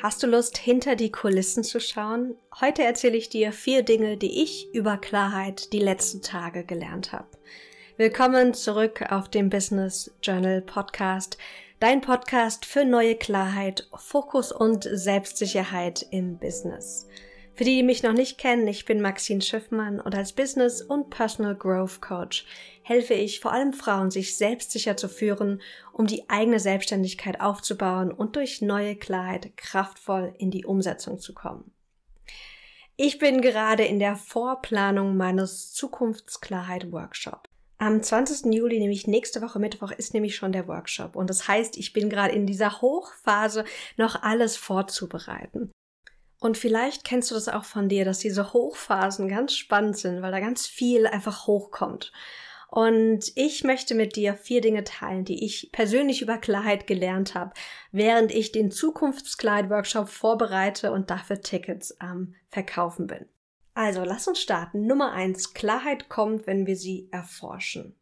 Hast du Lust, hinter die Kulissen zu schauen? Heute erzähle ich dir vier Dinge, die ich über Klarheit die letzten Tage gelernt habe. Willkommen zurück auf dem Business Journal Podcast, dein Podcast für neue Klarheit, Fokus und Selbstsicherheit im Business. Für die, die mich noch nicht kennen, ich bin Maxine Schiffmann und als Business- und Personal Growth Coach helfe ich vor allem Frauen, sich selbstsicher zu führen, um die eigene Selbstständigkeit aufzubauen und durch neue Klarheit kraftvoll in die Umsetzung zu kommen. Ich bin gerade in der Vorplanung meines Zukunftsklarheit Workshop. Am 20. Juli, nämlich nächste Woche Mittwoch, ist nämlich schon der Workshop. Und das heißt, ich bin gerade in dieser Hochphase, noch alles vorzubereiten. Und vielleicht kennst du das auch von dir, dass diese Hochphasen ganz spannend sind, weil da ganz viel einfach hochkommt. Und ich möchte mit dir vier Dinge teilen, die ich persönlich über Klarheit gelernt habe, während ich den Zukunftskleid-Workshop vorbereite und dafür Tickets am Verkaufen bin. Also, lass uns starten. Nummer eins. Klarheit kommt, wenn wir sie erforschen.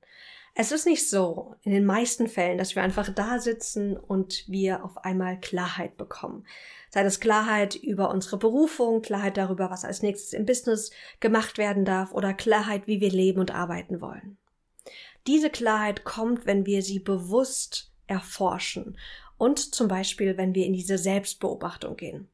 Es ist nicht so, in den meisten Fällen, dass wir einfach da sitzen und wir auf einmal Klarheit bekommen. Sei das Klarheit über unsere Berufung, Klarheit darüber, was als nächstes im Business gemacht werden darf oder Klarheit, wie wir leben und arbeiten wollen. Diese Klarheit kommt, wenn wir sie bewusst erforschen und zum Beispiel, wenn wir in diese Selbstbeobachtung gehen.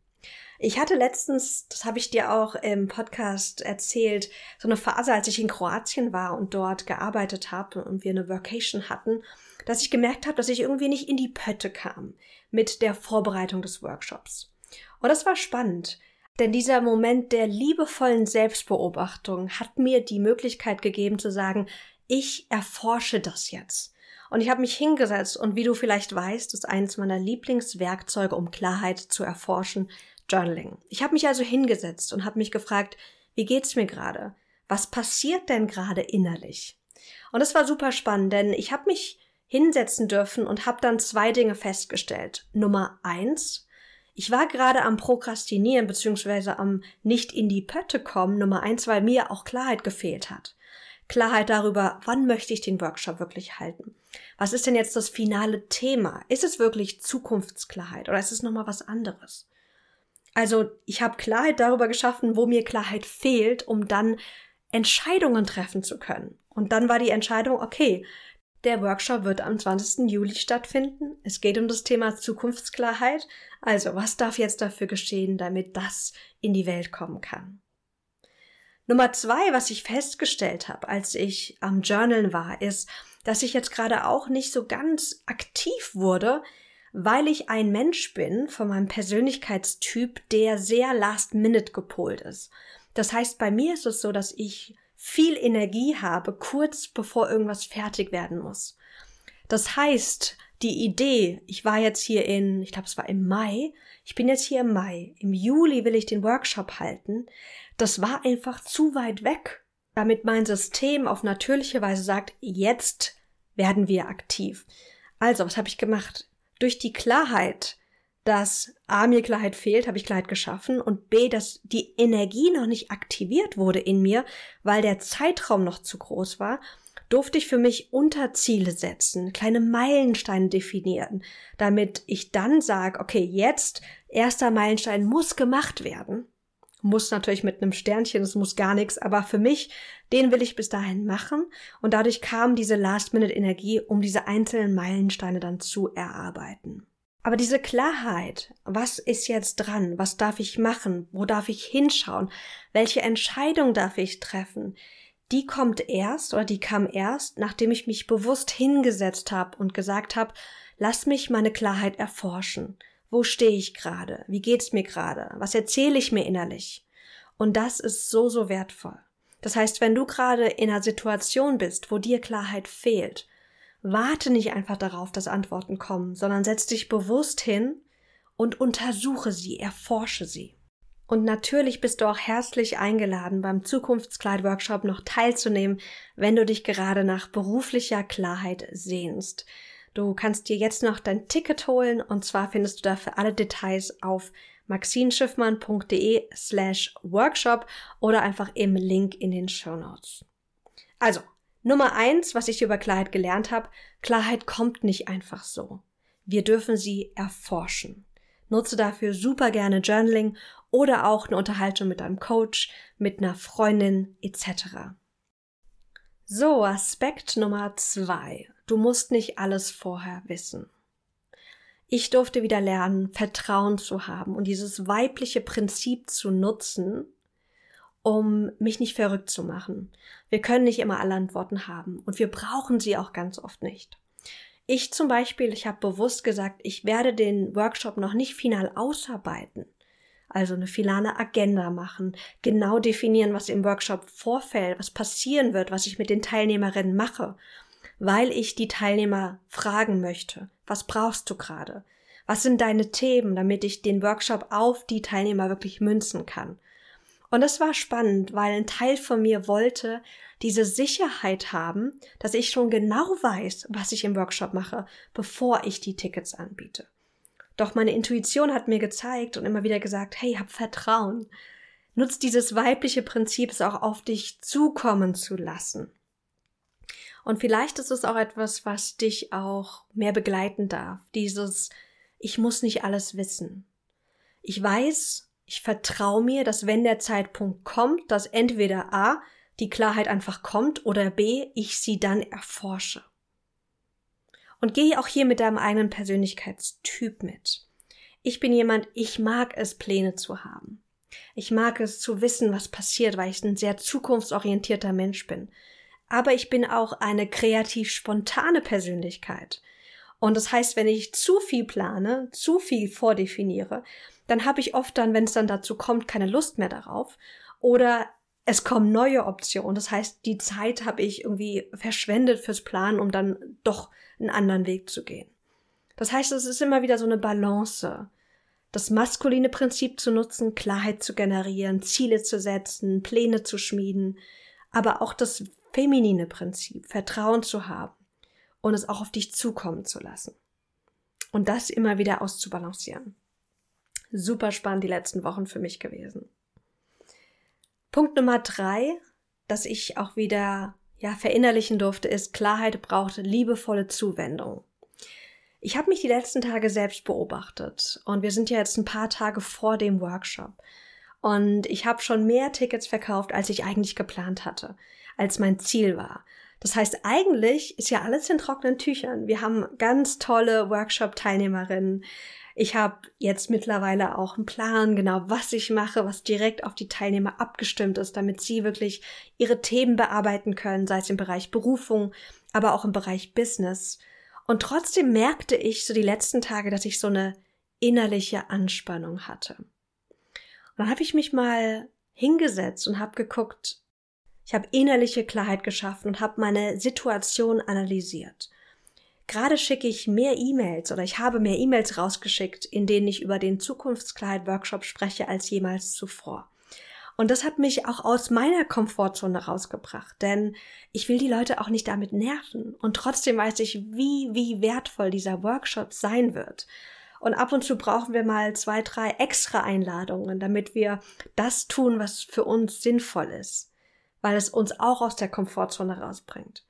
Ich hatte letztens, das habe ich dir auch im Podcast erzählt, so eine Phase, als ich in Kroatien war und dort gearbeitet habe und wir eine Vacation hatten, dass ich gemerkt habe, dass ich irgendwie nicht in die Pötte kam mit der Vorbereitung des Workshops. Und das war spannend, denn dieser Moment der liebevollen Selbstbeobachtung hat mir die Möglichkeit gegeben zu sagen, ich erforsche das jetzt. Und ich habe mich hingesetzt und wie du vielleicht weißt, ist eines meiner Lieblingswerkzeuge, um Klarheit zu erforschen, Journaling. Ich habe mich also hingesetzt und habe mich gefragt, wie geht's mir gerade? Was passiert denn gerade innerlich? Und es war super spannend, denn ich habe mich hinsetzen dürfen und habe dann zwei Dinge festgestellt. Nummer eins, ich war gerade am Prokrastinieren beziehungsweise am nicht in die Pötte kommen. Nummer eins, weil mir auch Klarheit gefehlt hat. Klarheit darüber, wann möchte ich den Workshop wirklich halten? Was ist denn jetzt das finale Thema? Ist es wirklich Zukunftsklarheit oder ist es nochmal was anderes? Also ich habe Klarheit darüber geschaffen, wo mir Klarheit fehlt, um dann Entscheidungen treffen zu können. Und dann war die Entscheidung, okay, der Workshop wird am 20. Juli stattfinden. Es geht um das Thema Zukunftsklarheit. Also, was darf jetzt dafür geschehen, damit das in die Welt kommen kann? Nummer zwei, was ich festgestellt habe, als ich am Journalen war, ist, dass ich jetzt gerade auch nicht so ganz aktiv wurde, weil ich ein Mensch bin von meinem Persönlichkeitstyp, der sehr last minute gepolt ist. Das heißt, bei mir ist es so, dass ich viel Energie habe, kurz bevor irgendwas fertig werden muss. Das heißt, die Idee, ich war jetzt hier in, ich glaube, es war im Mai, ich bin jetzt hier im Mai, im Juli will ich den Workshop halten, das war einfach zu weit weg, damit mein System auf natürliche Weise sagt, jetzt werden wir aktiv. Also, was habe ich gemacht? durch die Klarheit, dass A, mir Klarheit fehlt, habe ich Klarheit geschaffen und B, dass die Energie noch nicht aktiviert wurde in mir, weil der Zeitraum noch zu groß war, durfte ich für mich Unterziele setzen, kleine Meilensteine definieren, damit ich dann sage, okay, jetzt, erster Meilenstein muss gemacht werden. Muss natürlich mit einem Sternchen, es muss gar nichts, aber für mich, den will ich bis dahin machen. Und dadurch kam diese Last-Minute-Energie, um diese einzelnen Meilensteine dann zu erarbeiten. Aber diese Klarheit, was ist jetzt dran? Was darf ich machen? Wo darf ich hinschauen? Welche Entscheidung darf ich treffen? Die kommt erst oder die kam erst, nachdem ich mich bewusst hingesetzt habe und gesagt habe, lass mich meine Klarheit erforschen. Wo stehe ich gerade? Wie geht's mir gerade? Was erzähle ich mir innerlich? Und das ist so, so wertvoll. Das heißt, wenn du gerade in einer Situation bist, wo dir Klarheit fehlt, warte nicht einfach darauf, dass Antworten kommen, sondern setz dich bewusst hin und untersuche sie, erforsche sie. Und natürlich bist du auch herzlich eingeladen, beim Zukunftskleid-Workshop noch teilzunehmen, wenn du dich gerade nach beruflicher Klarheit sehnst. Du kannst dir jetzt noch dein Ticket holen und zwar findest du dafür alle Details auf maxinschiffmann.de slash workshop oder einfach im Link in den Show Notes. Also, Nummer eins, was ich über Klarheit gelernt habe, Klarheit kommt nicht einfach so. Wir dürfen sie erforschen. Nutze dafür super gerne Journaling oder auch eine Unterhaltung mit einem Coach, mit einer Freundin etc. So, Aspekt Nummer zwei. Du musst nicht alles vorher wissen. Ich durfte wieder lernen, Vertrauen zu haben und dieses weibliche Prinzip zu nutzen, um mich nicht verrückt zu machen. Wir können nicht immer alle Antworten haben und wir brauchen sie auch ganz oft nicht. Ich zum Beispiel, ich habe bewusst gesagt, ich werde den Workshop noch nicht final ausarbeiten also eine finale Agenda machen, genau definieren, was im Workshop vorfällt, was passieren wird, was ich mit den Teilnehmerinnen mache, weil ich die Teilnehmer fragen möchte, was brauchst du gerade? Was sind deine Themen, damit ich den Workshop auf die Teilnehmer wirklich münzen kann? Und das war spannend, weil ein Teil von mir wollte diese Sicherheit haben, dass ich schon genau weiß, was ich im Workshop mache, bevor ich die Tickets anbiete. Doch meine Intuition hat mir gezeigt und immer wieder gesagt, hey, hab Vertrauen. Nutz dieses weibliche Prinzip, es auch auf dich zukommen zu lassen. Und vielleicht ist es auch etwas, was dich auch mehr begleiten darf. Dieses, ich muss nicht alles wissen. Ich weiß, ich vertraue mir, dass wenn der Zeitpunkt kommt, dass entweder A, die Klarheit einfach kommt oder B, ich sie dann erforsche. Und geh auch hier mit deinem eigenen Persönlichkeitstyp mit. Ich bin jemand, ich mag es, Pläne zu haben. Ich mag es zu wissen, was passiert, weil ich ein sehr zukunftsorientierter Mensch bin. Aber ich bin auch eine kreativ spontane Persönlichkeit. Und das heißt, wenn ich zu viel plane, zu viel vordefiniere, dann habe ich oft dann, wenn es dann dazu kommt, keine Lust mehr darauf. Oder es kommen neue Optionen. Das heißt, die Zeit habe ich irgendwie verschwendet fürs Planen, um dann doch einen anderen Weg zu gehen. Das heißt, es ist immer wieder so eine Balance. Das maskuline Prinzip zu nutzen, Klarheit zu generieren, Ziele zu setzen, Pläne zu schmieden, aber auch das feminine Prinzip, Vertrauen zu haben und es auch auf dich zukommen zu lassen. Und das immer wieder auszubalancieren. Super spannend die letzten Wochen für mich gewesen. Punkt Nummer drei, dass ich auch wieder ja, verinnerlichen durfte, ist, Klarheit braucht liebevolle Zuwendung. Ich habe mich die letzten Tage selbst beobachtet und wir sind ja jetzt ein paar Tage vor dem Workshop. Und ich habe schon mehr Tickets verkauft, als ich eigentlich geplant hatte, als mein Ziel war. Das heißt, eigentlich ist ja alles in trockenen Tüchern. Wir haben ganz tolle Workshop-Teilnehmerinnen. Ich habe jetzt mittlerweile auch einen Plan, genau was ich mache, was direkt auf die Teilnehmer abgestimmt ist, damit sie wirklich ihre Themen bearbeiten können, sei es im Bereich Berufung, aber auch im Bereich Business. Und trotzdem merkte ich so die letzten Tage, dass ich so eine innerliche Anspannung hatte. Und dann habe ich mich mal hingesetzt und habe geguckt, ich habe innerliche Klarheit geschaffen und habe meine Situation analysiert. Gerade schicke ich mehr E-Mails oder ich habe mehr E-Mails rausgeschickt, in denen ich über den Zukunftskleid-Workshop spreche als jemals zuvor. Und das hat mich auch aus meiner Komfortzone rausgebracht, denn ich will die Leute auch nicht damit nerven. Und trotzdem weiß ich, wie, wie wertvoll dieser Workshop sein wird. Und ab und zu brauchen wir mal zwei, drei extra Einladungen, damit wir das tun, was für uns sinnvoll ist, weil es uns auch aus der Komfortzone rausbringt.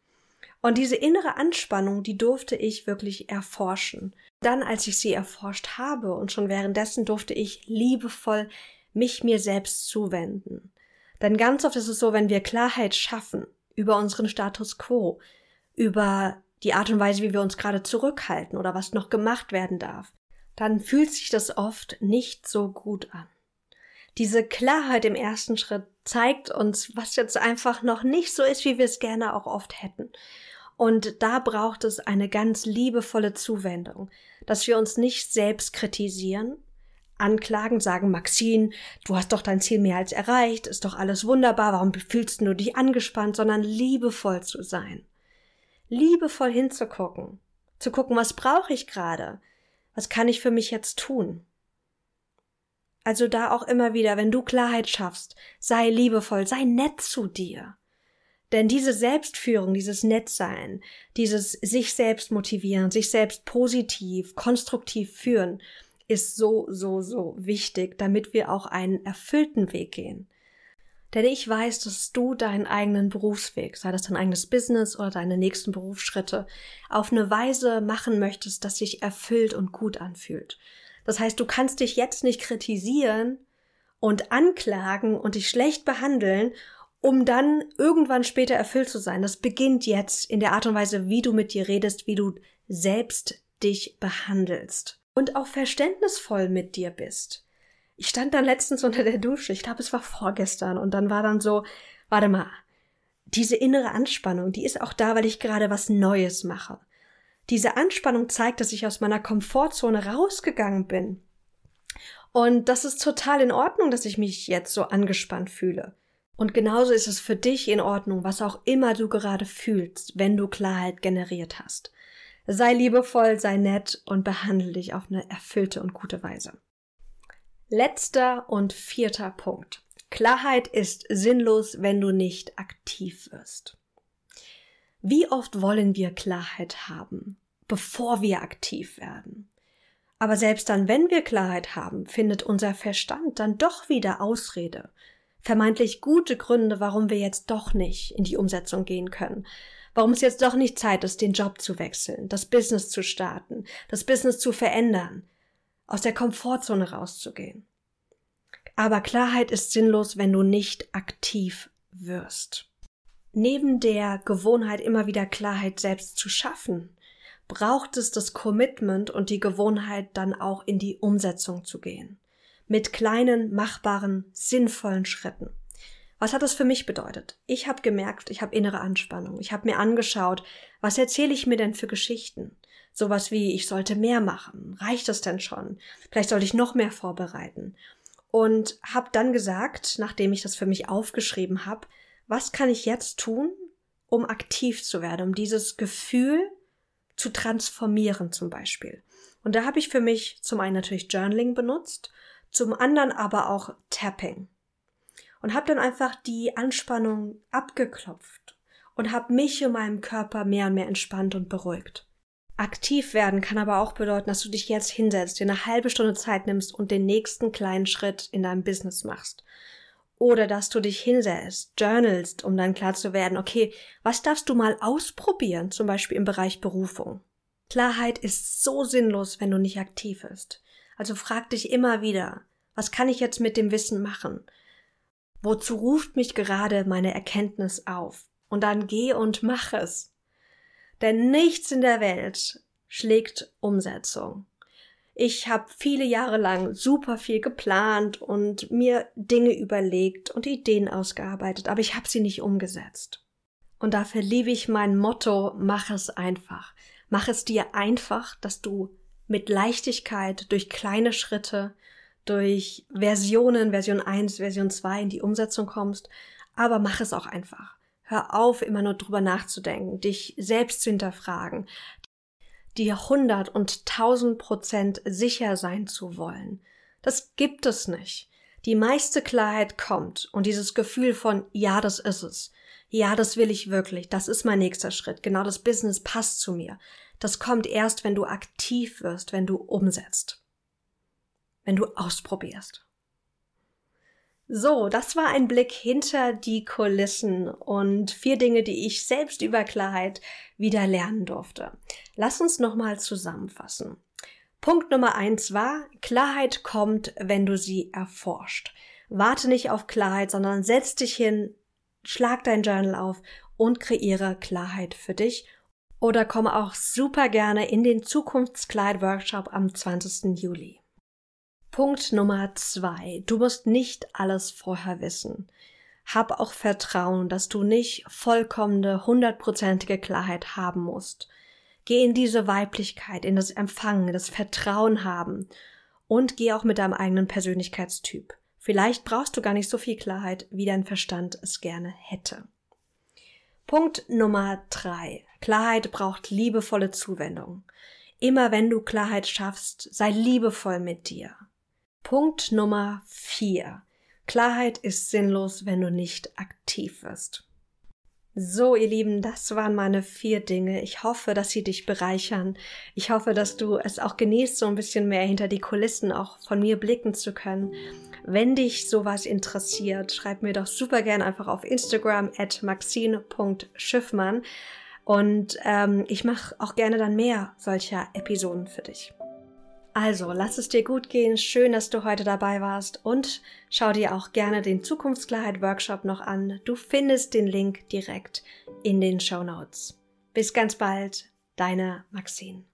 Und diese innere Anspannung, die durfte ich wirklich erforschen. Dann, als ich sie erforscht habe und schon währenddessen durfte ich liebevoll mich mir selbst zuwenden. Denn ganz oft ist es so, wenn wir Klarheit schaffen über unseren Status quo, über die Art und Weise, wie wir uns gerade zurückhalten oder was noch gemacht werden darf, dann fühlt sich das oft nicht so gut an. Diese Klarheit im ersten Schritt zeigt uns, was jetzt einfach noch nicht so ist, wie wir es gerne auch oft hätten. Und da braucht es eine ganz liebevolle Zuwendung, dass wir uns nicht selbst kritisieren, anklagen, sagen, Maxine, du hast doch dein Ziel mehr als erreicht, ist doch alles wunderbar, warum fühlst du dich angespannt, sondern liebevoll zu sein. Liebevoll hinzugucken, zu gucken, was brauche ich gerade, was kann ich für mich jetzt tun. Also da auch immer wieder, wenn du Klarheit schaffst, sei liebevoll, sei nett zu dir. Denn diese Selbstführung, dieses Nettsein, dieses sich selbst motivieren, sich selbst positiv, konstruktiv führen, ist so, so, so wichtig, damit wir auch einen erfüllten Weg gehen. Denn ich weiß, dass du deinen eigenen Berufsweg, sei das dein eigenes Business oder deine nächsten Berufsschritte, auf eine Weise machen möchtest, dass sich erfüllt und gut anfühlt. Das heißt, du kannst dich jetzt nicht kritisieren und anklagen und dich schlecht behandeln, um dann irgendwann später erfüllt zu sein. Das beginnt jetzt in der Art und Weise, wie du mit dir redest, wie du selbst dich behandelst und auch verständnisvoll mit dir bist. Ich stand dann letztens unter der Dusche, ich glaube, es war vorgestern, und dann war dann so, warte mal, diese innere Anspannung, die ist auch da, weil ich gerade was Neues mache. Diese Anspannung zeigt, dass ich aus meiner Komfortzone rausgegangen bin. Und das ist total in Ordnung, dass ich mich jetzt so angespannt fühle. Und genauso ist es für dich in Ordnung, was auch immer du gerade fühlst, wenn du Klarheit generiert hast. Sei liebevoll, sei nett und behandle dich auf eine erfüllte und gute Weise. Letzter und vierter Punkt. Klarheit ist sinnlos, wenn du nicht aktiv wirst. Wie oft wollen wir Klarheit haben, bevor wir aktiv werden? Aber selbst dann, wenn wir Klarheit haben, findet unser Verstand dann doch wieder Ausrede, vermeintlich gute Gründe, warum wir jetzt doch nicht in die Umsetzung gehen können, warum es jetzt doch nicht Zeit ist, den Job zu wechseln, das Business zu starten, das Business zu verändern, aus der Komfortzone rauszugehen. Aber Klarheit ist sinnlos, wenn du nicht aktiv wirst. Neben der Gewohnheit, immer wieder Klarheit selbst zu schaffen, braucht es das Commitment und die Gewohnheit, dann auch in die Umsetzung zu gehen. Mit kleinen, machbaren, sinnvollen Schritten. Was hat das für mich bedeutet? Ich habe gemerkt, ich habe innere Anspannung. Ich habe mir angeschaut, was erzähle ich mir denn für Geschichten? Sowas wie, ich sollte mehr machen. Reicht das denn schon? Vielleicht sollte ich noch mehr vorbereiten. Und habe dann gesagt, nachdem ich das für mich aufgeschrieben habe, was kann ich jetzt tun, um aktiv zu werden, um dieses Gefühl zu transformieren zum Beispiel. Und da habe ich für mich zum einen natürlich Journaling benutzt, zum anderen aber auch Tapping. Und habe dann einfach die Anspannung abgeklopft und habe mich und meinem Körper mehr und mehr entspannt und beruhigt. Aktiv werden kann aber auch bedeuten, dass du dich jetzt hinsetzt, dir eine halbe Stunde Zeit nimmst und den nächsten kleinen Schritt in deinem Business machst. Oder dass du dich hinsetzt, journalst, um dann klar zu werden, okay, was darfst du mal ausprobieren, zum Beispiel im Bereich Berufung. Klarheit ist so sinnlos, wenn du nicht aktiv bist. Also frag dich immer wieder, was kann ich jetzt mit dem Wissen machen? Wozu ruft mich gerade meine Erkenntnis auf? Und dann geh und mach es. Denn nichts in der Welt schlägt Umsetzung. Ich habe viele Jahre lang super viel geplant und mir Dinge überlegt und Ideen ausgearbeitet, aber ich habe sie nicht umgesetzt. Und dafür liebe ich mein Motto, mach es einfach. Mach es dir einfach, dass du mit Leichtigkeit durch kleine Schritte, durch Versionen, Version 1, Version 2 in die Umsetzung kommst, aber mach es auch einfach. Hör auf, immer nur drüber nachzudenken, dich selbst zu hinterfragen, dir hundert und tausend Prozent sicher sein zu wollen. Das gibt es nicht. Die meiste Klarheit kommt und dieses Gefühl von, ja, das ist es. Ja, das will ich wirklich. Das ist mein nächster Schritt. Genau das Business passt zu mir. Das kommt erst, wenn du aktiv wirst, wenn du umsetzt. Wenn du ausprobierst. So, das war ein Blick hinter die Kulissen und vier Dinge, die ich selbst über Klarheit wieder lernen durfte. Lass uns nochmal zusammenfassen. Punkt Nummer eins war, Klarheit kommt, wenn du sie erforscht. Warte nicht auf Klarheit, sondern setz dich hin, schlag dein Journal auf und kreiere Klarheit für dich. Oder komme auch super gerne in den Zukunftskleid-Workshop am 20. Juli. Punkt Nummer zwei. Du musst nicht alles vorher wissen. Hab auch Vertrauen, dass du nicht vollkommene, hundertprozentige Klarheit haben musst. Geh in diese Weiblichkeit, in das Empfangen, das Vertrauen haben und geh auch mit deinem eigenen Persönlichkeitstyp. Vielleicht brauchst du gar nicht so viel Klarheit, wie dein Verstand es gerne hätte. Punkt Nummer drei. Klarheit braucht liebevolle Zuwendung. Immer wenn du Klarheit schaffst, sei liebevoll mit dir. Punkt Nummer vier. Klarheit ist sinnlos, wenn du nicht aktiv wirst. So, ihr Lieben, das waren meine vier Dinge. Ich hoffe, dass sie dich bereichern. Ich hoffe, dass du es auch genießt, so ein bisschen mehr hinter die Kulissen auch von mir blicken zu können. Wenn dich sowas interessiert, schreib mir doch super gern einfach auf Instagram at maxine.schiffmann und ähm, ich mache auch gerne dann mehr solcher Episoden für dich. Also, lass es dir gut gehen. Schön, dass du heute dabei warst und schau dir auch gerne den Zukunftsklarheit Workshop noch an. Du findest den Link direkt in den Show Notes. Bis ganz bald, deine Maxine.